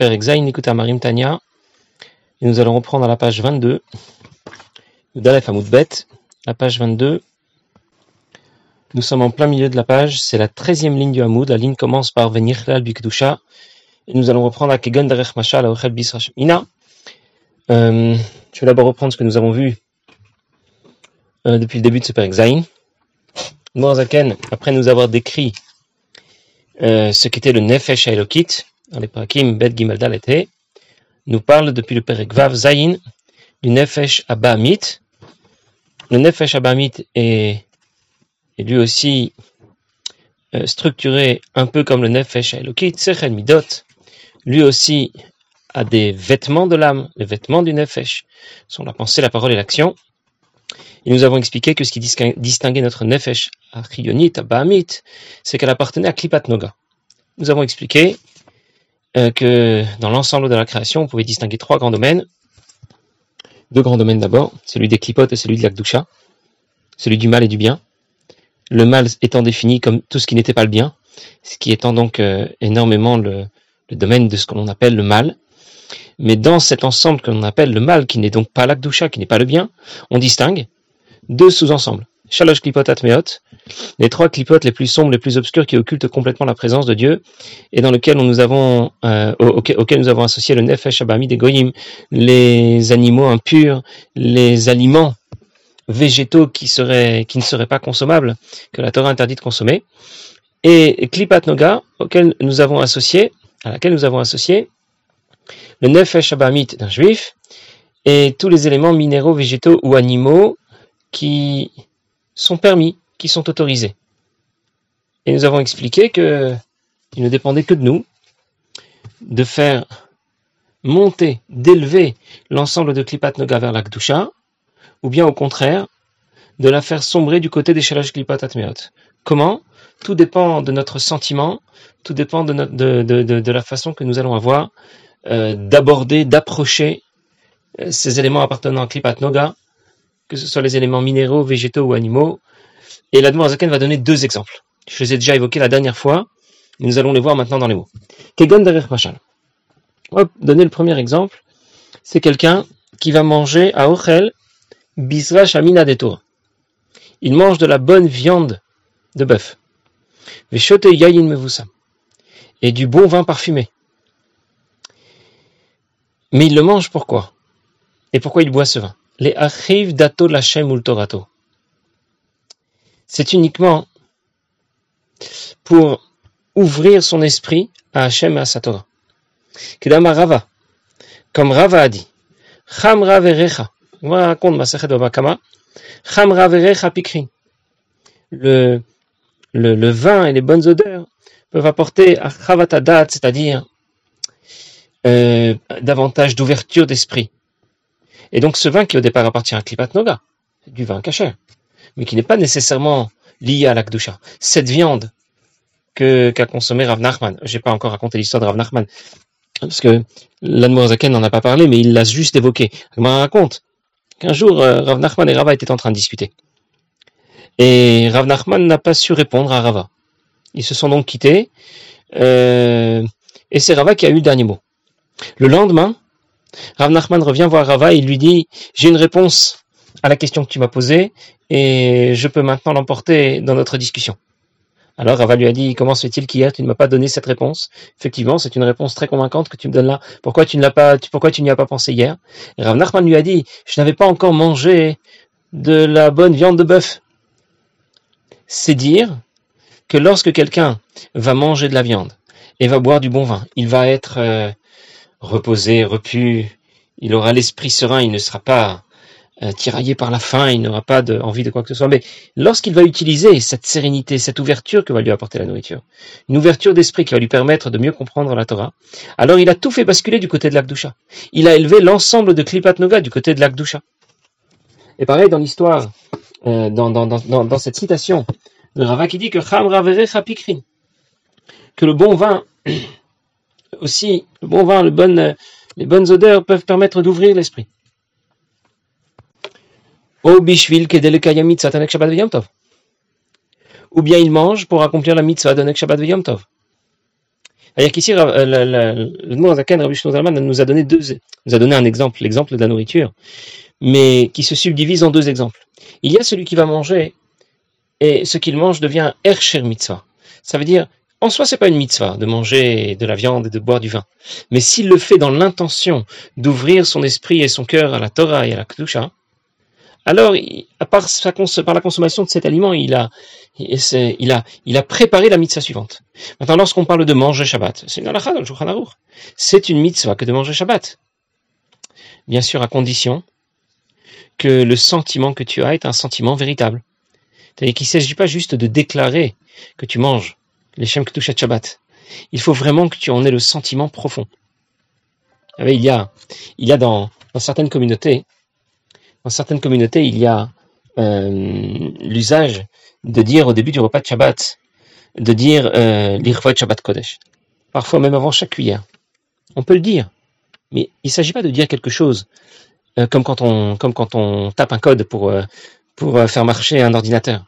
Et nous allons reprendre à la page 22. Udalef Bet, la page 22. Nous sommes en plein milieu de la page. C'est la 13e ligne du Hamoud. La ligne commence par Venir Bikdusha. Et nous allons reprendre à Kegon Derech Mashal, Ochel Bisrashmina. Euh, je vais d'abord reprendre ce que nous avons vu euh, depuis le début de ce Père Exaïn. après nous avoir décrit euh, ce qu'était le Nefesh Elokit, les Parakim Bet Gimel Dalet nous parle depuis le Perek Vav Zayin du Nefesh Abamit. Le Nefesh Abamit est, lui aussi euh, structuré un peu comme le Nefesh Elokit, Sechel Midot. Lui aussi a des vêtements de l'âme, les vêtements du Nefesh, sont la pensée, la parole et l'action. Et nous avons expliqué que ce qui distinguait notre Nefesh Achionit, Abamit, c'est qu'elle appartenait à Klipat Noga. Nous avons expliqué euh, que dans l'ensemble de la création, on pouvait distinguer trois grands domaines. Deux grands domaines d'abord, celui des clipotes et celui de l'akdoucha, celui du mal et du bien. Le mal étant défini comme tout ce qui n'était pas le bien, ce qui étant donc euh, énormément le, domaine de ce que l'on appelle le mal. Mais dans cet ensemble que l'on appelle le mal, qui n'est donc pas l'akdoucha, qui n'est pas le bien, on distingue deux sous-ensembles. Shalosh Klipot Atmeot, les trois clipotes les plus sombres, les plus obscurs qui occultent complètement la présence de Dieu et dans lequel nous avons, euh, auquel, nous avons associé le Nefesh Abami des Goyim, les animaux impurs, les aliments végétaux qui, qui ne seraient pas consommables, que la Torah interdit de consommer, et Klipat Noga, auquel nous avons associé, à laquelle nous avons associé le Nefesh Abamit d'un juif, et tous les éléments minéraux, végétaux ou animaux qui sont permis, qui sont autorisés. Et nous avons expliqué que il ne dépendait que de nous de faire monter, d'élever l'ensemble de Klipat Noga vers l'Akdusha, ou bien au contraire, de la faire sombrer du côté des Shalash Klipat Atmeot. Comment? Tout dépend de notre sentiment, tout dépend de, la façon que nous allons avoir euh, d'aborder, d'approcher euh, ces éléments appartenant à Klipat Noga, que ce soit les éléments minéraux, végétaux ou animaux. Et l'Admor Zaken va donner deux exemples. Je les ai déjà évoqués la dernière fois, nous allons les voir maintenant dans les mots. Kegon derech machal. On donner le premier exemple. C'est quelqu'un qui va manger à Ochel Bisra Shamina Torah. Il mange de la bonne viande de bœuf. Veshote Yayin Mevusam. Et du bon vin parfumé. Mais il le mange pourquoi? Et pourquoi il boit ce vin? Les Achiv Dato Lachem Ultorato. C'est uniquement pour ouvrir son esprit à Hachem et à sa Torah. Rava, comme Rava a dit, on Pikri. Le, le, le vin et les bonnes odeurs peuvent apporter à Chavatadat, c'est-à-dire euh, davantage d'ouverture d'esprit. Et donc ce vin qui au départ appartient à Klipat Noga, du vin caché, mais qui n'est pas nécessairement lié à l'Akdusha. Cette viande qu'a consommé Rav Nachman, j'ai pas encore raconté l'histoire de Rav Nachman, parce que l'Admorazaken n'en a pas parlé, mais il l'a juste évoqué. Il raconte qu'un jour euh, Rav Nachman et Rava étaient en train de discuter. Et Rav Nachman n'a pas su répondre à Rava. Ils se sont donc quittés, euh, et c'est Rava qui a eu le dernier mot. Le lendemain, Rav Nachman revient voir Rava et lui dit J'ai une réponse à la question que tu m'as posée et je peux maintenant l'emporter dans notre discussion. Alors Rava lui a dit Comment se fait-il qu'hier tu ne m'as pas donné cette réponse? Effectivement, c'est une réponse très convaincante que tu me donnes là. Pourquoi tu ne l'as pas Pourquoi tu n'y as pas pensé hier? Et lui a dit Je n'avais pas encore mangé de la bonne viande de bœuf. C'est dire que lorsque quelqu'un va manger de la viande et va boire du bon vin, il va être euh, reposé, repu, il aura l'esprit serein, il ne sera pas euh, tiraillé par la faim, il n'aura pas envie de quoi que ce soit. Mais lorsqu'il va utiliser cette sérénité, cette ouverture que va lui apporter la nourriture, une ouverture d'esprit qui va lui permettre de mieux comprendre la Torah, alors il a tout fait basculer du côté de l'Akdusha. Il a élevé l'ensemble de Klipat Noga du côté de l'Akdusha. Et pareil dans l'histoire, euh, dans, cette citation de Rava qui dit que que le bon vin aussi, le bon vin, le les bonnes odeurs peuvent permettre d'ouvrir l'esprit. Ou bien il mange pour accomplir la mitzvah de Nek Shabbat Tov. C'est-à-dire qu'ici, euh, le mot Rabbi Zalman, nous a donné deux, nous a donné un exemple, l'exemple de la nourriture, mais qui se subdivise en deux exemples. Il y a celui qui va manger, et ce qu'il mange devient Ercher Mitzvah. Ça veut dire, en soi, c'est pas une mitzvah de manger de la viande et de boire du vin. Mais s'il le fait dans l'intention d'ouvrir son esprit et son cœur à la Torah et à la Kedusha, alors, par la consommation de cet aliment, il a, il a, il a préparé la mitzvah suivante. Maintenant, lorsqu'on parle de manger Shabbat, c'est une halakha dans le C'est une mitzvah que de manger Shabbat. Bien sûr, à condition que le sentiment que tu as est un sentiment véritable. C'est-à-dire qu'il ne s'agit pas juste de déclarer que tu manges les Shem Kedushat Shabbat. Il faut vraiment que tu en aies le sentiment profond. Il y a, il y a dans, certaines communautés, dans certaines communautés, il y a euh, l'usage de dire au début du repas de Shabbat, de dire euh, l'Irvot Shabbat Kodesh. Parfois même avant chaque cuillère. On peut le dire, mais il ne s'agit pas de dire quelque chose euh, comme, quand on, tape un code pour, euh, pour faire marcher un ordinateur.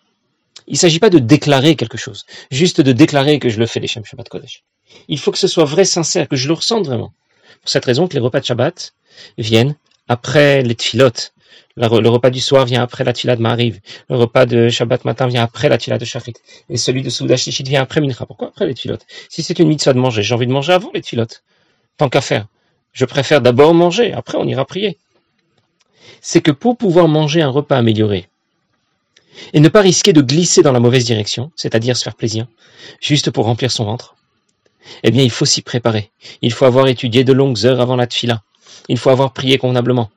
Il ne s'agit pas de déclarer quelque chose, juste de déclarer que je le fais les Shabbat Kodesh. Il faut que ce soit vrai, sincère, que je le ressente vraiment. Pour cette raison que les repas de Shabbat viennent après les tfilotes, le repas du soir vient après la tfila de. Le repas de Shabbat matin vient après la tfila de Shachrit. Et celui de Souda vient après Mincha. Pourquoi après les tfilotes? Si c'est une mitzvah de manger, j'ai envie de manger avant les tfilotes. Tant qu'à faire. Je préfère d'abord manger, après on ira prier. C'est que pour pouvoir manger un repas amélioré, et ne pas risquer de glisser dans la mauvaise direction, c'est-à-dire se faire plaisir, juste pour remplir son ventre, eh bien il faut s'y préparer. Il faut avoir étudié de longues heures avant la tfila. Il faut avoir prié convenablement.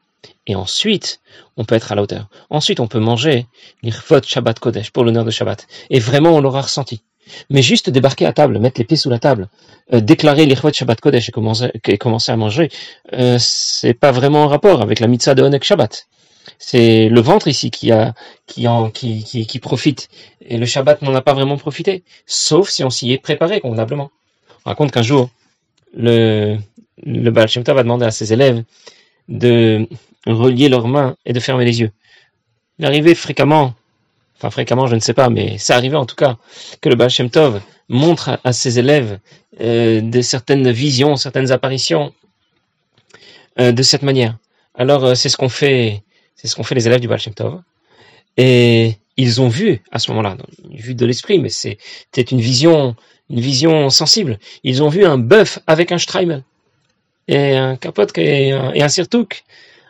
Et ensuite, on peut être à la hauteur. Ensuite, on peut manger l'irfot Shabbat Kodesh pour l'honneur de Shabbat. Et vraiment, on l'aura ressenti. Mais juste débarquer à table, mettre les pieds sous la table, euh, déclarer l'irfot Shabbat Kodesh et commencer, à manger, euh, c'est pas vraiment en rapport avec la mitzvah de Honek Shabbat. C'est le ventre ici qui a, qui, en, qui, qui, profite. Et le Shabbat n'en a pas vraiment profité. Sauf si on s'y est préparé convenablement. On raconte qu'un jour, le, le Baal Shem Tov a demandé à ses élèves de relier leurs mains et de fermer les yeux. Il arrivait fréquemment, enfin fréquemment je ne sais pas, mais ça arrivait en tout cas, que le Baal Shem Tov montre à, ses élèves euh, certaines visions, certaines apparitions euh, de cette manière. Alors euh, c'est ce qu'on fait, c'est ce qu'on fait les élèves du Baal Tov. Et ils ont vu à ce moment-là, une vue de l'esprit, mais c'était une vision, une vision sensible. Ils ont vu un bœuf avec un streimel et un capote et un, et un sirtouk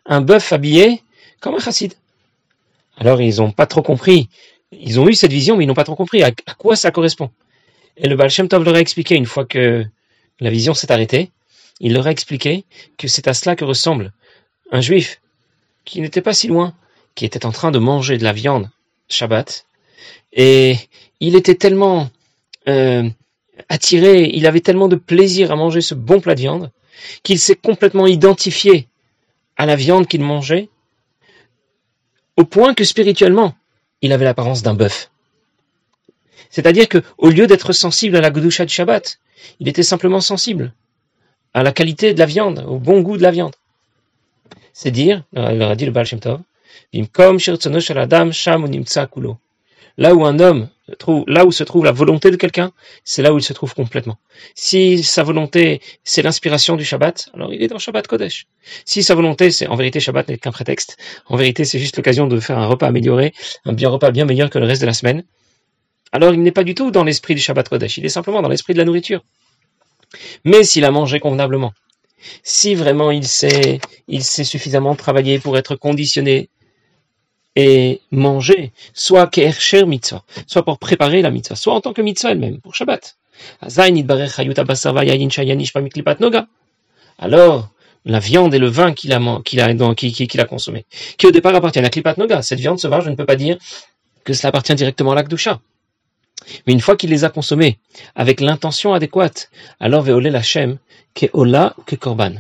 bœuf habillé comme un chassid. Alors ils n'ont pas trop compris. Ils ont eu cette vision, mais ils n'ont pas trop compris à, quoi ça correspond. Et le Baal Tov leur a expliqué, une fois que la vision s'est arrêtée, il leur a expliqué que c'est à cela que ressemble un juif qui n'était pas si loin, qui était en train de manger de la viande Shabbat, et il était tellement euh, attiré, il avait tellement de plaisir à manger ce bon plat de viande, qu'il s'est complètement identifié à la viande qu'il mangeait, au point que spirituellement, il avait l'apparence d'un bœuf. C'est-à-dire que, au lieu d'être sensible à la Gdusha du Shabbat, il était simplement sensible à la qualité de la viande, au bon goût de la viande. C'est dire, leur a dit le Baal Shem Tov, Là où un homme trouve, là où se trouve la volonté de quelqu'un, c'est là où il se trouve complètement. Si sa volonté, c'est l'inspiration du Shabbat, alors il est dans Shabbat Kodesh. Si sa volonté, c'est, en vérité, Shabbat n'est qu'un prétexte. En vérité, c'est juste l'occasion de faire un repas amélioré, un bien repas bien meilleur que le reste de la semaine. Alors il n'est pas du tout dans l'esprit du Shabbat Kodesh. Il est simplement dans l'esprit de la nourriture. Mais s'il a mangé convenablement, si vraiment il sait, il suffisamment travailler pour être conditionné et manger, soit mitzvah, soit pour préparer la mitzvah, soit en tant que mitzvah elle-même, pour Shabbat. Alors, la viande et le vin qu'il a, qu'il a, qu'il a consommé, qui au départ appartiennent à Klipat Noga, cette viande sauvage, je ne peux pas dire que cela appartient directement à l'Akdusha. Mais une fois qu'il les a consommés avec l'intention adéquate, alors ve'olé lachem, ke ola ke korban.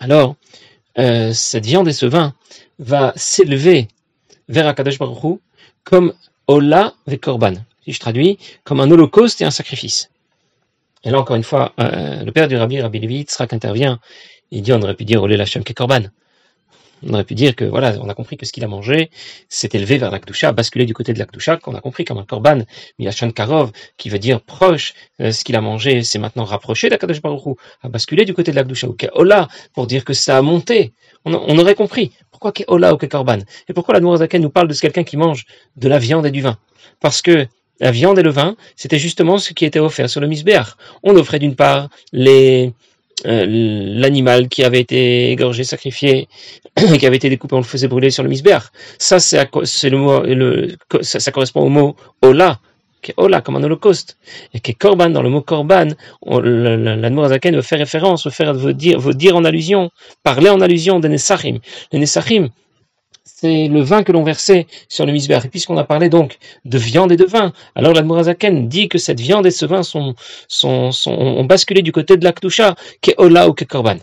Alors, euh, cette viande et ce vin va s'élever vers Akadosh Baruch comme Ola ve Korban. Si je traduis, comme un holocauste et un sacrifice. Et là, encore une fois, euh, le père du Rabbi, Rabbi Levi Yitzhak intervient. Il dit, on aurait pu dire Olé Lachem ke Korban. On aurait pu dire que voilà, on a compris que ce qu'il a mangé s'est élevé vers l'Akdusha, basculé du côté de l'Akdusha, qu'on a compris comme un korban, Milachan Karov, qui veut dire proche, euh, ce qu'il a mangé s'est maintenant rapproché d'Akadosh Baruch a basculé du côté de l'Akdusha, ou Keola, pour dire que ça a monté. On, aurait compris. Pourquoi Keola ou Korban Et pourquoi la Nourazaken nous parle de quelqu'un qui mange de la viande et du vin Parce que la viande et le vin, c'était justement ce qui était offert sur le misbéach. On offrait d'une part les l'animal qui avait été égorgé, sacrifié, qui avait été découpé, on le faisait brûler sur le misbéach. Ça, c'est le mot, ça, correspond au mot ola, qui est ola comme un holocauste, et qui est korban dans le mot korban. L'admorazaken veut faire référence, veut faire veut dire, veut dire en allusion, parler en allusion des nesachim. Les nesachim, c'est le vin que l'on versait sur le misbéach. Et puisqu'on a parlé donc de viande et de vin, alors l'Admorazaken dit que cette viande et ce vin sont, ont basculé du côté de l'Aktusha, qui est Ola ou qui Korban.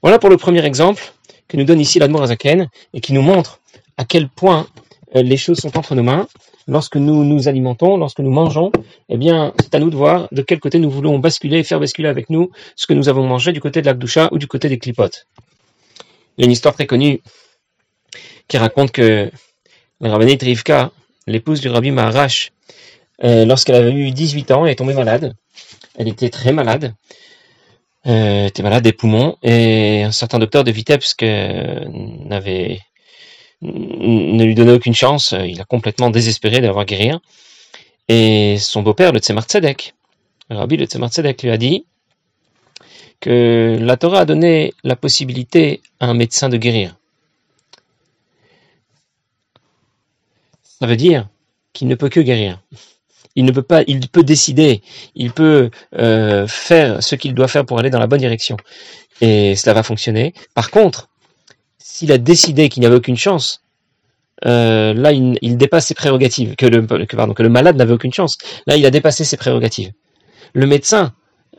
Voilà pour le premier exemple que nous donne ici l'Admorazaken et qui nous montre à quel point euh, les choses sont entre nos mains. Lorsque nous nous alimentons, lorsque nous mangeons, eh bien, c'est à nous de voir de quel côté nous voulons basculer et faire basculer avec nous ce que nous avons mangé du côté de l'Akdusha ou du côté des clipotes. Il y a une histoire très connue qui raconte que la Rivka, l'épouse du rabbi Maharash, euh, lorsqu'elle avait eu 18 ans, elle est tombée malade. Elle était très malade. Euh, était malade des poumons et un certain docteur de Vitebsk n'avait ne lui donnait aucune chance. Il a complètement désespéré de l'avoir guérir. Et son beau-père, le Tzemar Tzedek, le rabbi le Tzemar Tzedek lui a dit que la Torah a donné la possibilité à un médecin de guérir. Ça veut dire qu'il ne peut que guérir. Il ne peut pas, il peut décider, il peut euh, faire ce qu'il doit faire pour aller dans la bonne direction. Et cela va fonctionner. Par contre, s'il a décidé qu'il n'y avait aucune chance, euh, là, il, dépasse ses prérogatives, que le, que, le malade n'avait aucune chance. Là, il a dépassé ses prérogatives. Le médecin,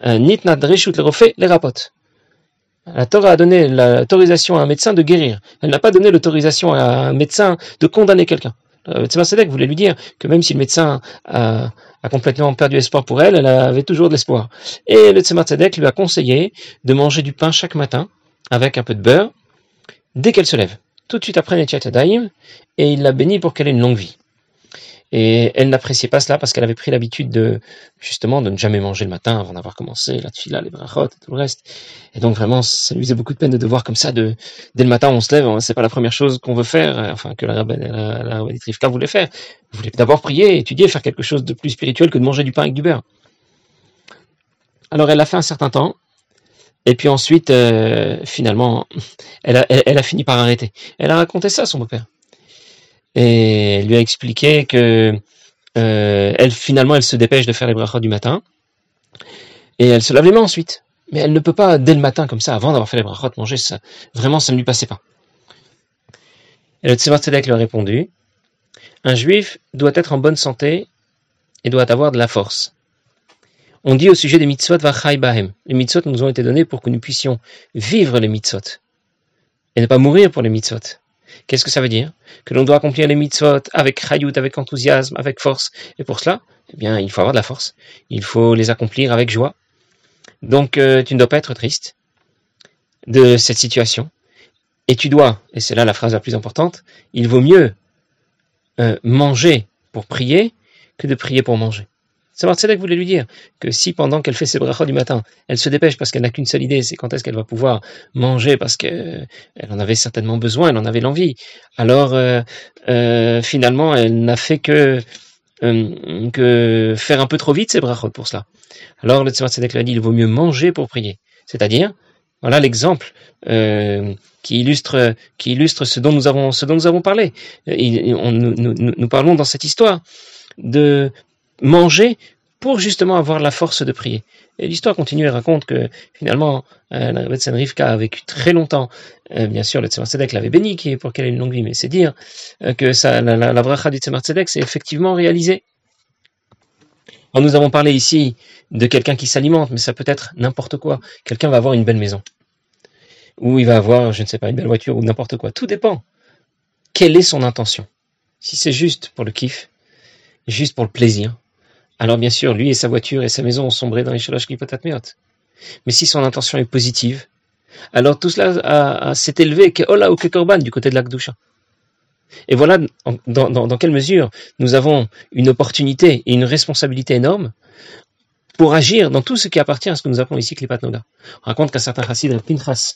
euh, nitna le les rapotes. La Torah a donné l'autorisation à un médecin de guérir. Elle n'a pas donné l'autorisation à un médecin de condamner quelqu'un. Euh, voulait lui dire que même si le médecin a, complètement perdu espoir pour elle, elle avait toujours de l'espoir. Et le Tzemar lui a conseillé de manger du pain chaque matin avec un peu de beurre dès qu'elle se lève. Tout de suite après Netchat et il l'a béni pour qu'elle ait une longue vie. Et elle n'appréciait pas cela parce qu'elle avait pris l'habitude de, justement, de ne jamais manger le matin avant d'avoir commencé la tfila, les brachot et tout le reste. Et donc vraiment, ça lui faisait beaucoup de peine de devoir comme ça, de, dès le matin on se lève, c'est pas la première chose qu'on veut faire, enfin, que la, la, la, voulait faire. Elle voulait d'abord prier, étudier, faire quelque chose de plus spirituel que de manger du pain avec du beurre. Alors elle l'a fait un certain temps, et puis ensuite, euh, finalement, elle a, elle a fini par arrêter. Elle a raconté ça à son beau-père et lui a expliqué que euh, elle finalement elle se dépêche de faire les brachot du matin et elle se lave les mains ensuite. Mais elle ne peut pas dès le matin comme ça, avant d'avoir fait les brachot, manger ça. Vraiment, ça ne lui passait pas. Et le Tzemar lui a répondu Un juif doit être en bonne santé et doit avoir de la force. On dit au sujet des mitzvot vachai bahem. Les mitzvot nous ont été donnés pour que nous puissions vivre les mitzvot et ne pas mourir pour les mitzvot. Qu'est-ce que ça veut dire? Que l'on doit accomplir les mitzvot avec chayut, avec enthousiasme, avec force. Et pour cela, eh bien, il faut avoir de la force. Il faut les accomplir avec joie. Donc, euh, tu ne dois pas être triste de cette situation. Et tu dois, et c'est là la phrase la plus importante, il vaut mieux euh, manger pour prier que de prier pour manger. Savoir Tzedek voulait lui dire que si pendant qu'elle fait ses brachot du matin, elle se dépêche parce qu'elle n'a qu'une seule idée, c'est quand est-ce qu'elle va pouvoir manger parce qu'elle en avait certainement besoin, elle en avait l'envie. Alors euh, euh, finalement, elle n'a fait que euh, faire un peu trop vite ses brachot pour cela. Alors le Tzemar Tzedek lui a dit il vaut mieux manger pour prier. C'est-à-dire, voilà l'exemple qui illustre ce dont nous avons parlé. nous parlons dans cette histoire de manger pour justement avoir la force de prier. Et l'histoire continue et raconte que finalement, euh, la Rebbe Rivka a vécu très longtemps. Euh, bien sûr, le Tzemar Tzedek l'avait béni pour qu'elle ait une longue vie, mais c'est dire euh, que la, la, la bracha du Tzemar Tzedek s'est effectivement réalisée. Alors nous avons parlé ici de quelqu'un qui s'alimente, mais ça peut être n'importe quoi. Quelqu'un va avoir une belle maison, ou il va avoir, je ne sais pas, une belle voiture, ou n'importe quoi. Tout dépend. Quelle est son intention Si c'est juste pour le kiff, juste pour le plaisir, alors bien sûr, lui et sa voiture et sa maison ont sombré dans les shalosh Mais si son intention est positive, alors tout cela s'est élevé Keola ou Kekorban du côté de l'Akdusha. Et voilà dans, quelle mesure nous avons une opportunité et une responsabilité énorme pour agir dans tout ce qui appartient à ce que nous appelons ici Klipat Noga. On raconte qu'un certain chassid, Pinchas,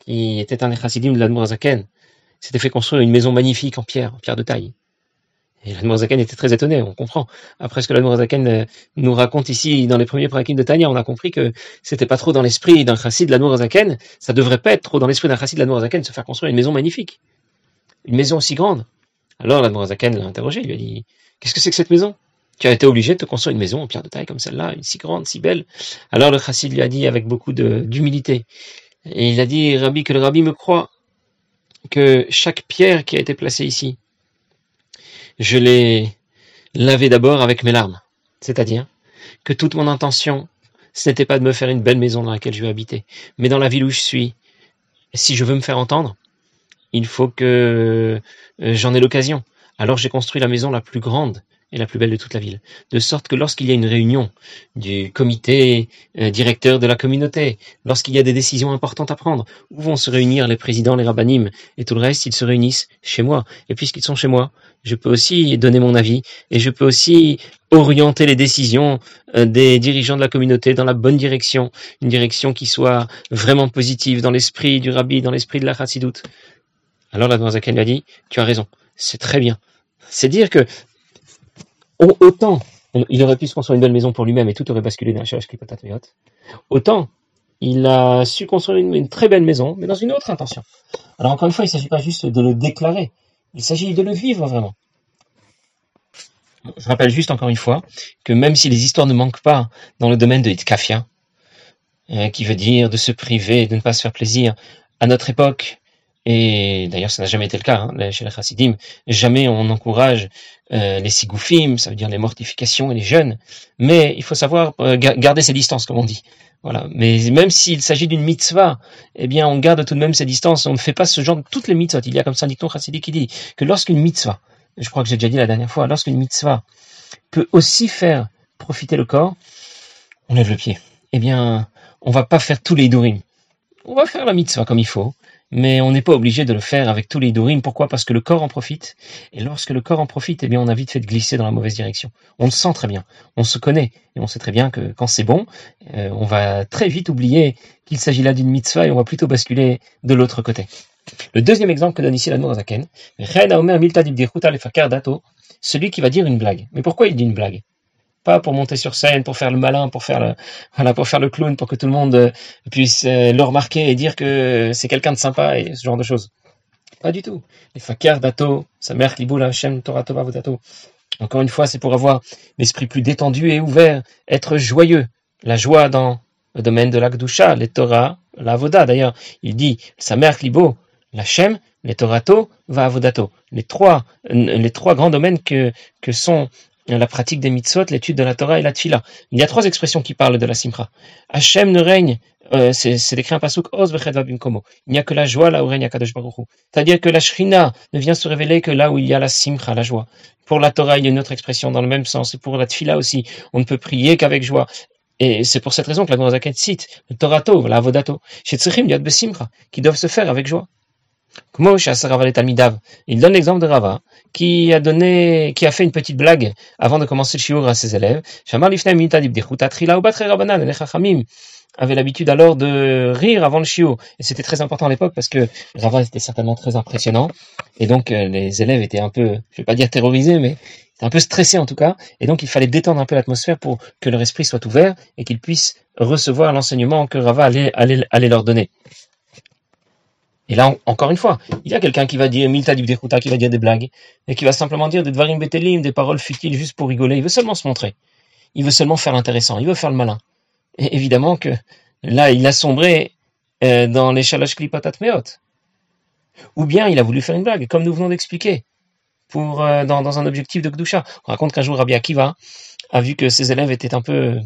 qui était un des chassidim de l'Admorazaken, s'était fait construire une maison magnifique en pierre, en pierre de taille. Et l'Admorazaken était très étonné, on comprend. Après ce que l'Admorazaken euh, nous raconte ici dans les premiers prakim de Tanya, on a compris que c'était pas trop dans l'esprit d'un chassid de l'Admorazaken, ça devrait pas être trop dans l'esprit d'un chassid de l'Admorazaken de se faire construire une maison magnifique. Une maison aussi grande. Alors l'Admorazaken l'a interrogé, il lui a dit, qu'est-ce que c'est que cette maison? Tu as été obligé de te construire une maison en pierre de taille comme celle-là, une si grande, si belle. Alors le chassid lui a dit avec beaucoup d'humilité, et il a dit, Rabbi, que le Rabbi me croit que chaque pierre qui a été placée ici, je l'ai lavée d'abord avec mes larmes. C'est-à-dire que toute mon intention, ce n'était pas de me faire une belle maison dans laquelle je vais habiter, mais dans la ville où je suis, si je veux me faire entendre, il faut que euh, j'en ai l'occasion. Alors j'ai construit la maison la plus grande et la plus belle de toute la ville. De sorte que lorsqu'il y a une réunion du comité euh, directeur de la communauté, lorsqu'il y a des décisions importantes à prendre, où vont se réunir les présidents, les rabbinim et tout le reste, ils se réunissent chez moi. Et puisqu'ils sont chez moi, je peux aussi donner mon avis et je peux aussi orienter les décisions euh, des dirigeants de la communauté dans la bonne direction, une direction qui soit vraiment positive dans l'esprit du rabbi, dans l'esprit de la chassidoute. Alors la Zaken lui a dit, tu as raison, c'est très bien. C'est dire que autant il aurait pu se construire une belle maison pour lui-même et tout aurait basculé dans la autant il a su construire une, très belle maison, mais dans une autre intention. Alors encore une fois, il ne s'agit pas juste de le déclarer, il s'agit de le vivre vraiment. Je rappelle juste encore une fois que même si les histoires ne manquent pas dans le domaine de Hitkafia, euh, qui veut dire de se priver, de ne pas se faire plaisir, à notre époque, et d'ailleurs, ça n'a jamais été le cas hein, chez les chassidim. Jamais on encourage euh, les sigoufim, ça veut dire les mortifications et les jeûnes. Mais il faut savoir euh, garder ses distances, comme on dit. Voilà. Mais même s'il s'agit d'une mitzvah, eh bien, on garde tout de même ses distances. On ne fait pas ce genre de toutes les mitzvot. Il y a comme ça un dicton chassidique qui dit que lorsqu'une mitzvah, je crois que j'ai déjà dit la dernière fois, lorsqu'une mitzvah peut aussi faire profiter le corps, on lève le pied. Eh bien, on va pas faire tous les dourim. On va faire la mitzvah comme il faut mais on n'est pas obligé de le faire avec tous les dourim. Pourquoi? Parce que le corps en profite. Et lorsque le corps en profite, eh bien, on a vite fait de glisser dans la mauvaise direction. On le sent très bien. On se connaît. Et on sait très bien que quand c'est bon, euh, on va très vite oublier qu'il s'agit là d'une mitzvah et on va plutôt basculer de l'autre côté. Le deuxième exemple que donne ici la Zaken, celui qui va dire une blague. Mais pourquoi il dit une blague? Pas pour monter sur scène, pour faire le malin, pour faire le, voilà, pour faire le clown, pour que tout le monde euh, puisse euh, le remarquer et dire que c'est quelqu'un de sympa et ce genre de choses. Pas du tout. Les fakir dato, sa mère la Hashem Torah Tova Vodato. Encore une fois, c'est pour avoir l'esprit plus détendu et ouvert, être joyeux. La joie dans le domaine de l'Akdusha, les Torah, la Voda. D'ailleurs, il dit, sa mère Libo, la Shem, les Torato, va Avodato. Les trois, les trois grands domaines que, que sont la pratique des mitzvot, l'étude de la Torah et la tfila. Il y a trois expressions qui parlent de la simcha. Hachem ne règne, euh, c'est décrit un pasuk, os komo. Il n'y a que la joie là où règne Akadosh Baruch C'est-à-dire que la shrina ne vient se révéler que là où il y a la simcha, la joie. Pour la Torah, il y a une autre expression dans le même sens. Et pour la tfila aussi, on ne peut prier qu'avek joie. Et c'est pour cette raison que la Zaket cite le Torah Tov, la Avodato, chez Tzrichim, Besimcha, qui doivent se faire avec joie. Il donne l'exemple de Rava, qui a donné, qui a fait une petite blague avant de commencer le shiur à ses élèves. avait l'habitude alors de rire avant le shiur. Et c'était très important à l'époque parce que Rava était certainement très impressionnant. Et donc, euh, les élèves étaient un peu, je vais pas dire terrorisés, mais un peu stressés en tout cas. Et donc, il fallait détendre un peu l'atmosphère pour que leur esprit soit ouvert et qu'ils puissent recevoir l'enseignement que Rava allait leur donner. Et là, encore une fois, il y a quelqu'un qui va dire Milta qui va dire des blagues, et qui va simplement dire des dvarim betelim, des paroles futiles juste pour rigoler. Il veut seulement se montrer. Il veut seulement faire l'intéressant. Il veut faire le malin. Et évidemment que là, il a sombré euh, dans les shalash klipatat meot. Ou bien il a voulu faire une blague, comme nous venons d'expliquer, euh, dans, dans, un objectif de Gdusha. On raconte qu'un jour Rabbi Akiva a vu que ses élèves étaient un peu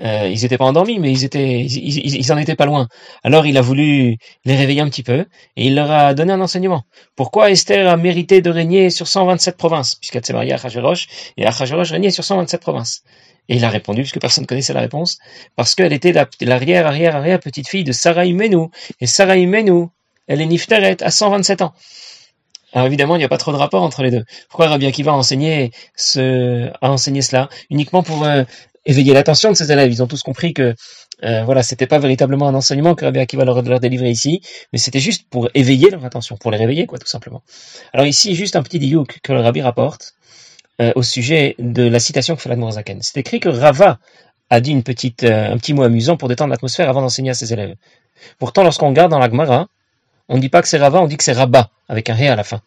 euh, ils n'étaient pas endormis, mais ils étaient, ils, ils, en étaient pas loin. Alors il a voulu les réveiller un petit peu et il leur a donné un enseignement. Pourquoi Esther a mérité de régner sur 127 provinces, puisqu'elle s'est mariée à Achashverosh et Achashverosh régnait sur 127 provinces. Et il a répondu, puisque personne ne connaissait la réponse, parce qu'elle était l'arrière, arrière, arrière petite fille de Sarah Imenu. Et Sarah Imenu, elle est Nifteret à 127 ans. Alors évidemment, il n'y a pas trop de rapport entre les deux. Pourquoi Rabbi Akiva a enseigné, ce, a enseigné cela? Uniquement pour euh, éveiller l'attention de ses élèves. Ils ont tous compris que euh, voilà, c'était pas véritablement un enseignement que Rabbi Akiva leur, leur délivrer ici, mais c'était juste pour éveiller leur attention, pour les réveiller, quoi, tout simplement. Alors ici, juste un petit diouk que le Rabbi rapporte euh, au sujet de la citation que fait l'Admorazaken. C'est écrit que Rava a dit une petite, euh, un petit mot amusant pour détendre l'atmosphère avant d'enseigner à ses élèves. Pourtant, lorsqu'on regarde dans la Gemara, on ne dit pas que c'est Rava, on dit que c'est Rabat, avec un ré à la fin.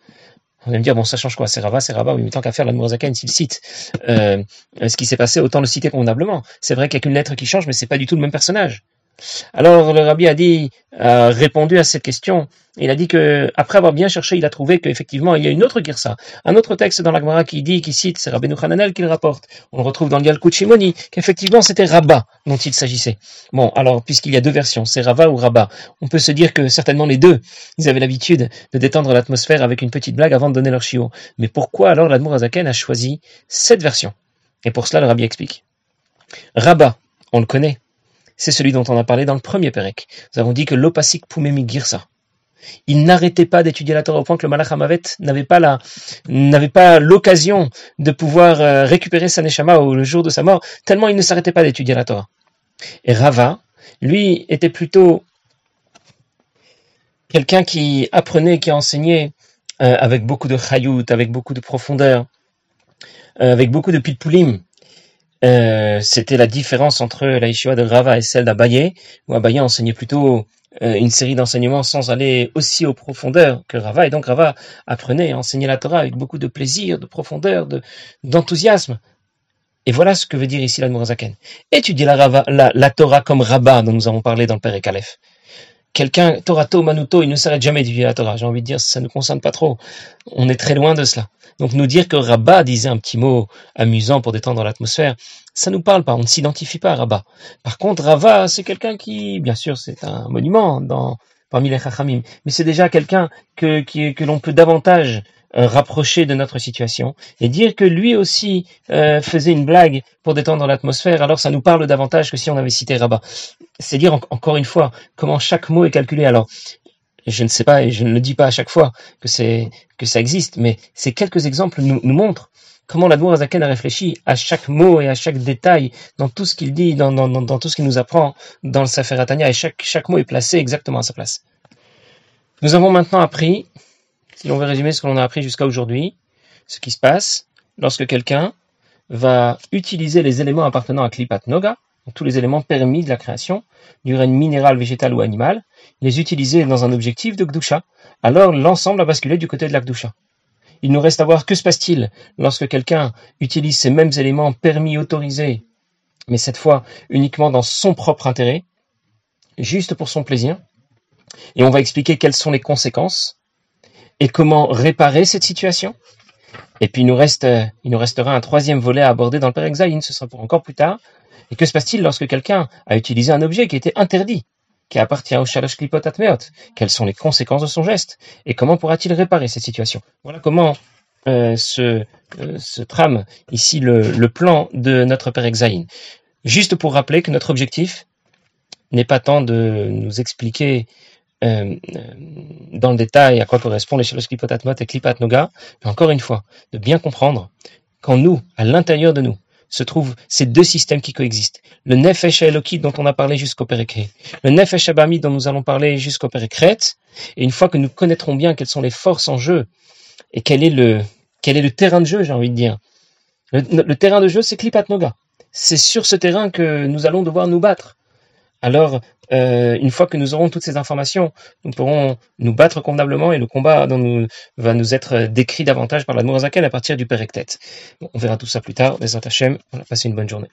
On va me dire, bon, ça change quoi? C'est Rava, c'est Rabat, oui, mais tant qu'à faire, l'Admorazaken, s'il cite euh, ce qui s'est passé, autant le citer convenablement. C'est vrai qu'il n'y a qu'une lettre qui change, mais c'est pas du tout le même personnage. Alors le rabbi a dit, a répondu à cette question. Il a dit que après avoir bien cherché, il a trouvé qu'effectivement il y a une autre girsa, un autre texte dans la Gemara qui dit, qui cite, c'est Rabbi Hananel qui rapporte. On le retrouve dans le Yalkut Shimoni, qu'effectivement c'était Rabat dont il s'agissait. Bon, alors puisqu'il y a deux versions, c'est Rava ou Rabat, on peut se dire que certainement les deux, ils avaient l'habitude de détendre l'atmosphère avec une petite blague avant de donner leur chiot. Mais pourquoi alors l'Admorazaken a choisi cette version? Et pour cela le rabbi explique. Rabat, on le connaît, c'est celui dont on a parlé dans le premier Pérec. Nous avons dit que l'opasik poumemi girsa. Il n'arrêtait pas d'étudier la Torah au point que le Malach Hamavet n'avait pas n'avait pas l'occasion de pouvoir euh, récupérer sa neshama au jour de sa mort, tellement il ne s'arrêtait pas d'étudier la Torah. Et Rava, lui, était plutôt quelqu'un qui apprenait, qui enseignait euh, avec beaucoup de chayout, avec beaucoup de profondeur, euh, avec beaucoup de pitpoulim. Euh, c'était la différence entre la Yeshiva de Rava et celle d'Abaye, où Abaye enseignait plutôt euh, une série d'enseignements sans aller aussi aux profondeurs que Rava, et donc Rava apprenait et enseignait la Torah avec beaucoup de plaisir, de profondeur, de, d'enthousiasme. Et voilà ce que veut dire ici la Mourazaken. Étudier la, Torah comme Rabbah dont nous avons parlé dans le Père et Calef. Quelqu'un, Torato, Manuto, il ne s'arrête jamais d'étudier la Torah. J'ai envie de dire, ça ne concerne pas trop. On est très loin de cela. Donc nous dire que Rabat disait un petit mot amusant pour détendre l'atmosphère, ça nous parle pas, on ne s'identifie pas à Rabat. Par contre, Rava, c'est quelqu'un qui, bien sûr, c'est un monument dans, parmi les Chachamim, mais c'est déjà quelqu'un que, que l'on peut davantage euh, rapprocher de notre situation et dire que lui aussi euh, faisait une blague pour détendre l'atmosphère, alors ça nous parle davantage que si on avait cité Rabat. C'est dire encore une fois comment chaque mot est calculé. Alors je ne sais pas et je ne le dis pas à chaque fois que c'est que ça existe, mais ces quelques exemples nous, nous montrent comment la Azaken a réfléchi à chaque mot et à chaque détail dans tout ce qu'il dit, dans, dans, dans, tout ce qu'il nous apprend dans le Sefer Atania, et chaque, chaque mot est placé exactement à sa place. Nous avons maintenant appris, si l'on veut résumer ce que l'on a appris jusqu'à aujourd'hui, ce qui se passe lorsque quelqu'un va utiliser les éléments appartenant à Klipat Noga, tous les éléments permis de la création, du règne minéral, végétal ou animal, les utiliser dans un objectif de Gdusha, alors l'ensemble a basculé du côté de la Gdusha. Il nous reste à voir que se passe-t-il lorsque quelqu'un utilise ces mêmes éléments permis, autorisés, mais cette fois uniquement dans son propre intérêt, juste pour son plaisir, et on va expliquer quelles sont les conséquences et comment réparer cette situation? Et puis il nous reste, il nous restera un troisième volet à aborder dans le Père Exaïn, ce sera pour encore plus tard, et que se passe-t-il lorsque quelqu'un a utilisé un objet qui était interdit, qui appartient au Shalosh Klipot Atmeot? Quelles sont les conséquences de son geste? Et comment pourra-t-il réparer cette situation? Voilà comment euh, se, euh, trame ici le, plan de notre Père Exaïn. Juste pour rappeler que notre objectif n'est pas tant de nous expliquer euh, dans le détail à quoi correspondent les Atmeot et Klipat Noga, mais encore une fois, de bien comprendre qu'en nous, à l'intérieur de nous, se trouvent ces deux systèmes qui coexistent. Le Nefesh Eloki dont on a parlé jusqu'au Pérékré, le Nefesh Abami dont nous allons parler jusqu'au Pérékrét, et une fois que nous connaîtrons bien quelles sont les forces en jeu et quel est le, quel est le terrain de jeu, j'ai envie de dire. Le, terrain de jeu, c'est Klipat Noga. C'est sur ce terrain que nous allons devoir nous battre. Alors, euh, une fois que nous aurons toutes ces informations, nous pourrons nous battre convenablement et le combat va nous être décrit davantage par la Nourazaken à partir du Perektet. Bon, on verra tout ça plus tard. Les Hachem, on a une bonne journée.